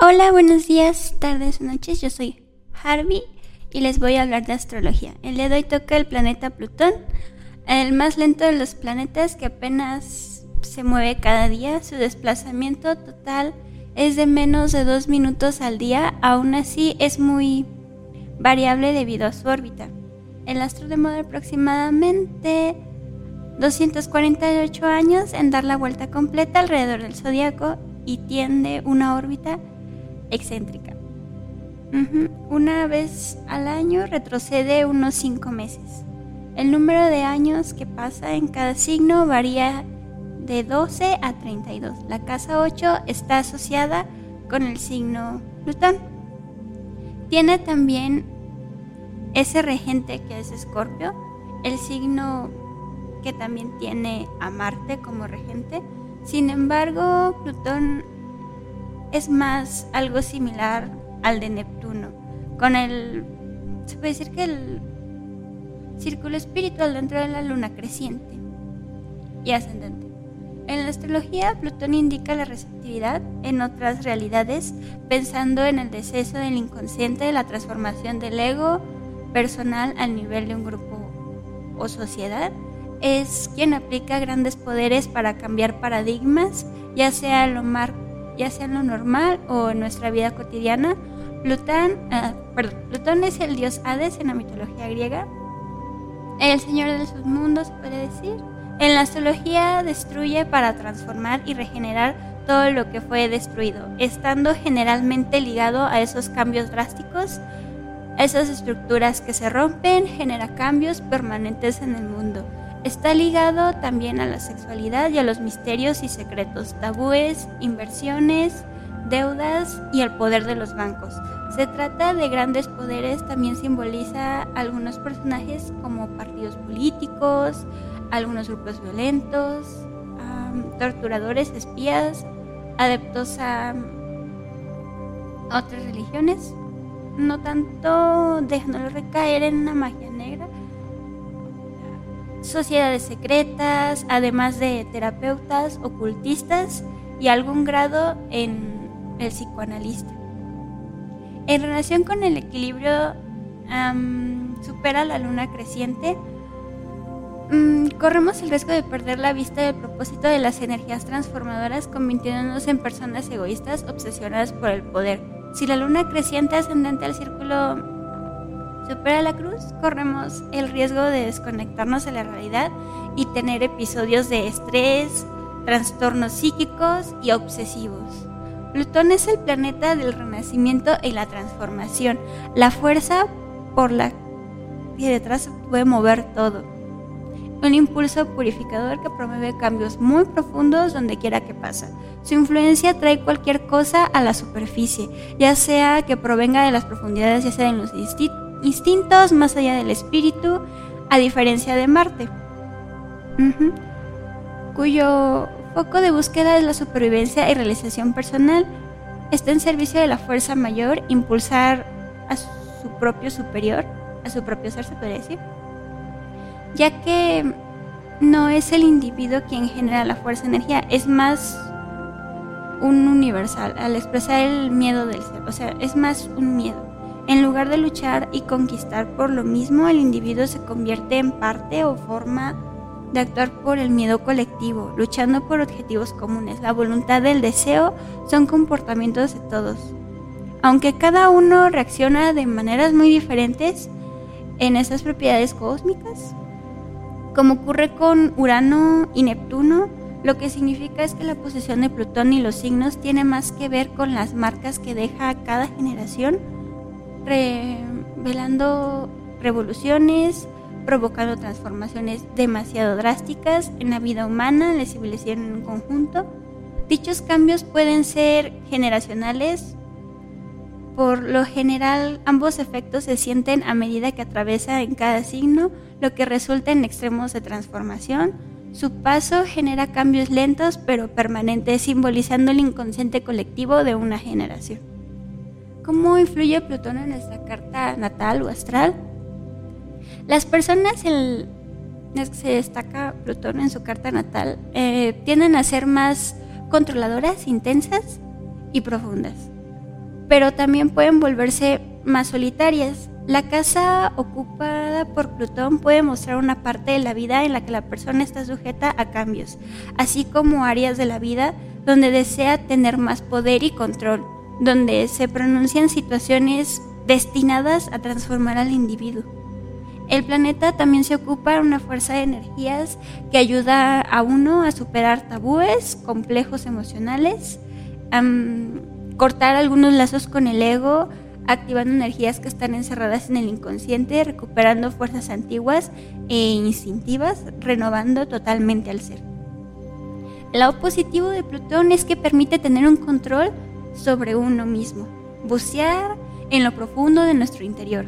Hola, buenos días, tardes, noches. Yo soy Harvey y les voy a hablar de astrología. El día de hoy toca el planeta Plutón, el más lento de los planetas que apenas se mueve cada día. Su desplazamiento total es de menos de dos minutos al día. Aún así es muy variable debido a su órbita. El astro demora aproximadamente 248 años en dar la vuelta completa alrededor del zodiaco y tiende una órbita excéntrica. Una vez al año retrocede unos 5 meses. El número de años que pasa en cada signo varía de 12 a 32. La casa 8 está asociada con el signo Plutón. Tiene también ese regente que es Escorpio, el signo que también tiene a Marte como regente. Sin embargo, Plutón es más algo similar al de Neptuno, con el, se puede decir que el círculo espiritual dentro de la luna creciente y ascendente. En la astrología, Plutón indica la receptividad en otras realidades, pensando en el deceso del inconsciente, la transformación del ego personal al nivel de un grupo o sociedad. Es quien aplica grandes poderes para cambiar paradigmas, ya sea lo marco ya sea en lo normal o en nuestra vida cotidiana. Plutón, ah, Plutón es el dios Hades en la mitología griega, el señor de los mundos, puede decir. En la astrología destruye para transformar y regenerar todo lo que fue destruido, estando generalmente ligado a esos cambios drásticos, esas estructuras que se rompen, genera cambios permanentes en el mundo. Está ligado también a la sexualidad y a los misterios y secretos, tabúes, inversiones, deudas y el poder de los bancos. Se trata de grandes poderes, también simboliza algunos personajes como partidos políticos, algunos grupos violentos, torturadores, espías, adeptos a otras religiones, no tanto dejándolo recaer en una magia negra, sociedades secretas, además de terapeutas, ocultistas y algún grado en el psicoanalista. En relación con el equilibrio, supera la luna creciente, mm, corremos el riesgo de perder la vista del propósito de las energías transformadoras, convirtiéndonos en personas egoístas obsesionadas por el poder. Si la luna creciente ascendente al círculo supera la cruz, corremos el riesgo de desconectarnos de la realidad y tener episodios de estrés, trastornos psíquicos y obsesivos. Plutón es el planeta del renacimiento y la transformación, la fuerza por la que detrás puede mover todo. Un impulso purificador que promueve cambios muy profundos donde quiera que pasa. Su influencia trae cualquier cosa a la superficie, ya sea que provenga de las profundidades, ya sea en los distintos instintos más allá del espíritu, a diferencia de Marte, cuyo foco de búsqueda es la supervivencia y realización personal, está en servicio de la fuerza mayor, impulsar a su propio superior, a su propio ser, se puede ya que no es el individuo quien genera la fuerza energía, es más un universal, al expresar el miedo del ser, o sea, es más un miedo. En lugar de luchar y conquistar por lo mismo, el individuo se convierte en parte o forma de actuar por el miedo colectivo, luchando por objetivos comunes. La voluntad del deseo son comportamientos de todos. Aunque cada uno reacciona de maneras muy diferentes en esas propiedades cósmicas, como ocurre con Urano y Neptuno, lo que significa es que la posición de Plutón y los signos tiene más que ver con las marcas que deja cada generación revelando revoluciones, provocando transformaciones demasiado drásticas en la vida humana, en la civilización en un conjunto. Dichos cambios pueden ser generacionales. Por lo general, ambos efectos se sienten a medida que atraviesa en cada signo, lo que resulta en extremos de transformación. Su paso genera cambios lentos pero permanentes, simbolizando el inconsciente colectivo de una generación. ¿Cómo influye Plutón en nuestra carta natal o astral? Las personas en las que se destaca Plutón en su carta natal eh, tienden a ser más controladoras, intensas y profundas. pero también pueden volverse más solitarias. La casa ocupada por Plutón puede mostrar una parte de la vida en la que la persona está sujeta a cambios, así como áreas de la vida donde desea tener más poder y control, donde se pronuncian situaciones destinadas a transformar al individuo. El planeta también se ocupa de una fuerza de energías que ayuda a uno a superar tabúes, complejos emocionales, a cortar algunos lazos con el ego, activando energías que están encerradas en el inconsciente, recuperando fuerzas antiguas e instintivas, renovando totalmente al ser. El lado positivo de Plutón es que permite tener un control sobre uno mismo, bucear en lo profundo de nuestro interior,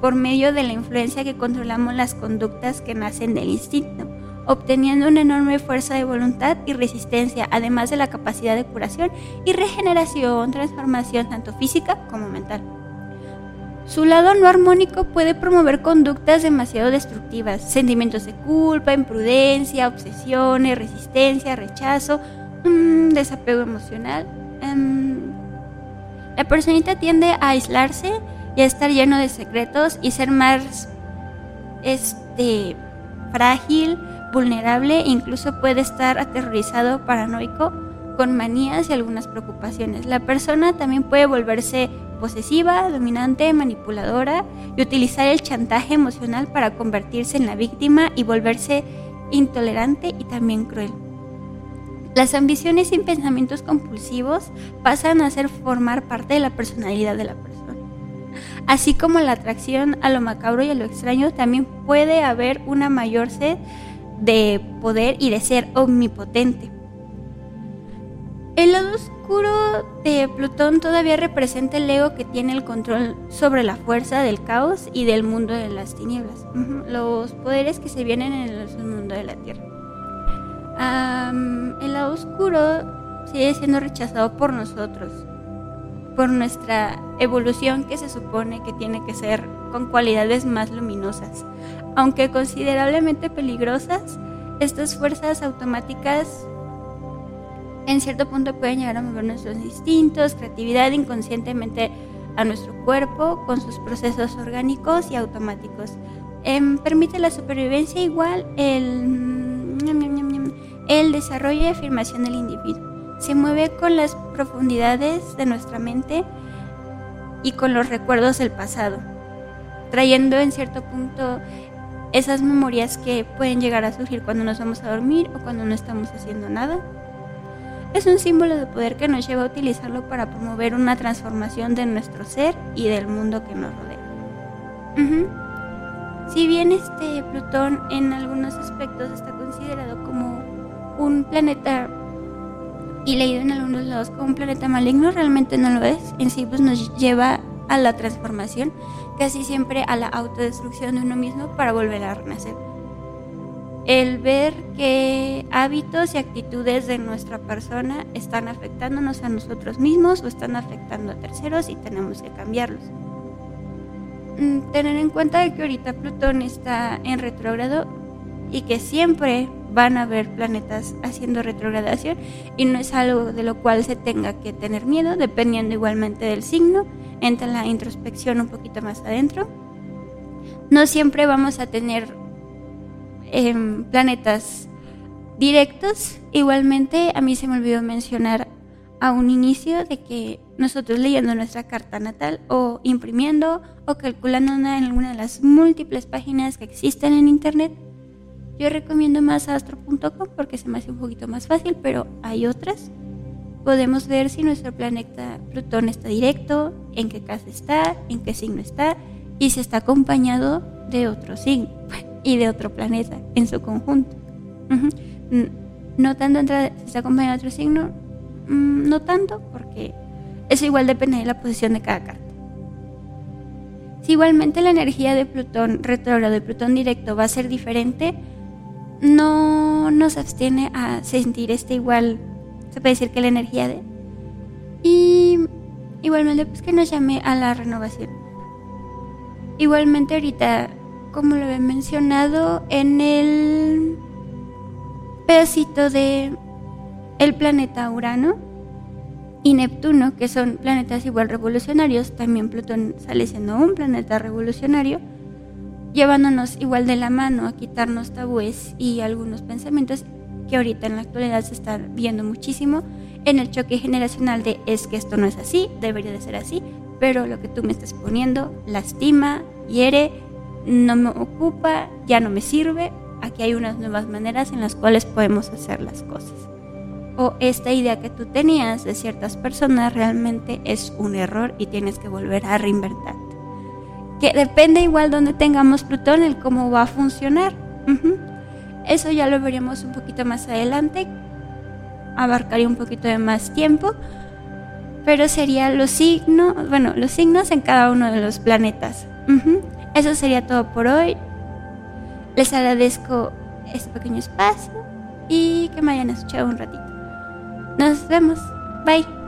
por medio de la influencia que controlamos las conductas que nacen del instinto obteniendo una enorme fuerza de voluntad y resistencia, además de la capacidad de curación y regeneración, transformación tanto física como mental. Su lado no armónico puede promover conductas demasiado destructivas, sentimientos de culpa, imprudencia, obsesiones, resistencia, rechazo, mm, desapego emocional. Em, la personita tiende a aislarse y a estar lleno de secretos y ser más este, frágil, vulnerable incluso puede estar aterrorizado, paranoico, con manías y algunas preocupaciones. La persona también puede volverse posesiva, dominante, manipuladora y utilizar el chantaje emocional para convertirse en la víctima y volverse intolerante y también cruel. Las ambiciones y pensamientos compulsivos pasan a ser formar parte de la personalidad de la persona. Así como la atracción a lo macabro y a lo extraño, también puede haber una mayor sed de poder y de ser omnipotente. El lado oscuro de Plutón todavía representa el ego que tiene el control sobre la fuerza del caos y del mundo de las tinieblas, los poderes que se vienen en el mundo de la Tierra. El lado oscuro sigue siendo rechazado por nosotros, por nuestra evolución que se supone que tiene que ser con cualidades más luminosas. Aunque considerablemente peligrosas, estas fuerzas automáticas en cierto punto pueden llegar a mover nuestros instintos, creatividad inconscientemente a nuestro cuerpo con sus procesos orgánicos y automáticos. Em, permite la supervivencia igual el, el desarrollo y afirmación del individuo. Se mueve con las profundidades de nuestra mente y con los recuerdos del pasado, trayendo en cierto punto esas memorias que pueden llegar a surgir cuando nos vamos a dormir o cuando no estamos haciendo nada. Es un símbolo de poder que nos lleva a utilizarlo para promover una transformación de nuestro ser y del mundo que nos rodea. Si bien este Plutón en algunos aspectos está considerado como un planeta y leído en algunos lados como un planeta maligno, realmente no lo es. En sí pues nos lleva a la transformación, casi siempre a la autodestrucción de uno mismo para volver a renacer. El ver que hábitos y actitudes de nuestra persona están afectándonos a nosotros mismos o están afectando a terceros y tenemos que cambiarlos. Mm, tener en cuenta que ahorita Plutón está en retrógrado y que siempre van a haber planetas haciendo retrogradación y no es algo de lo cual se tenga que tener miedo, dependiendo igualmente del signo, entra la introspección un poquito más adentro. No siempre vamos a tener em, planetas directos, igualmente a mí se me olvidó mencionar a un inicio de que nosotros leyendo nuestra carta natal o imprimiendo o calculando en alguna de las múltiples páginas que existen en internet, yo recomiendo más astro.com porque se me hace un poquito más fácil, pero hay otras. Podemos ver si nuestro planeta Plutón está directo, en qué casa está, en qué signo está y si está acompañado de otro signo y de otro planeta en su conjunto. No tanto si está acompañado de otro signo, mm, no tanto porque eso igual depende de la posición de cada carta. Si igualmente la energía de Plutón retrógrado y Plutón directo va a ser diferente, no nos abstiene a sentir este igual, se puede decir que la energía de... Y igualmente pues que nos llame a la renovación. Igualmente ahorita, como lo he mencionado, en el pedacito de el planeta Urano, y Neptuno, que son planetas igual revolucionarios, también Plutón sale siendo un planeta revolucionario, llevándonos igual de la mano a quitarnos tabúes y algunos pensamientos que ahorita en la actualidad se están viendo muchísimo en el choque generacional de es que esto no es así, debería de ser así, pero lo que tú me estás poniendo lastima, hiere, no me ocupa, ya no me sirve, aquí hay unas nuevas maneras en las cuales podemos hacer las cosas o esta idea que tú tenías de ciertas personas realmente es un error y tienes que volver a reinventarte. Que depende igual donde tengamos Plutón, el cómo va a funcionar. Eso ya lo veríamos un poquito más adelante, abarcaría un poquito de más tiempo, pero sería los signos, bueno, los signos en cada uno de los planetas. Eso sería todo por hoy. Les agradezco este pequeño espacio y que me hayan escuchado un ratito. Nos vemos. Bye.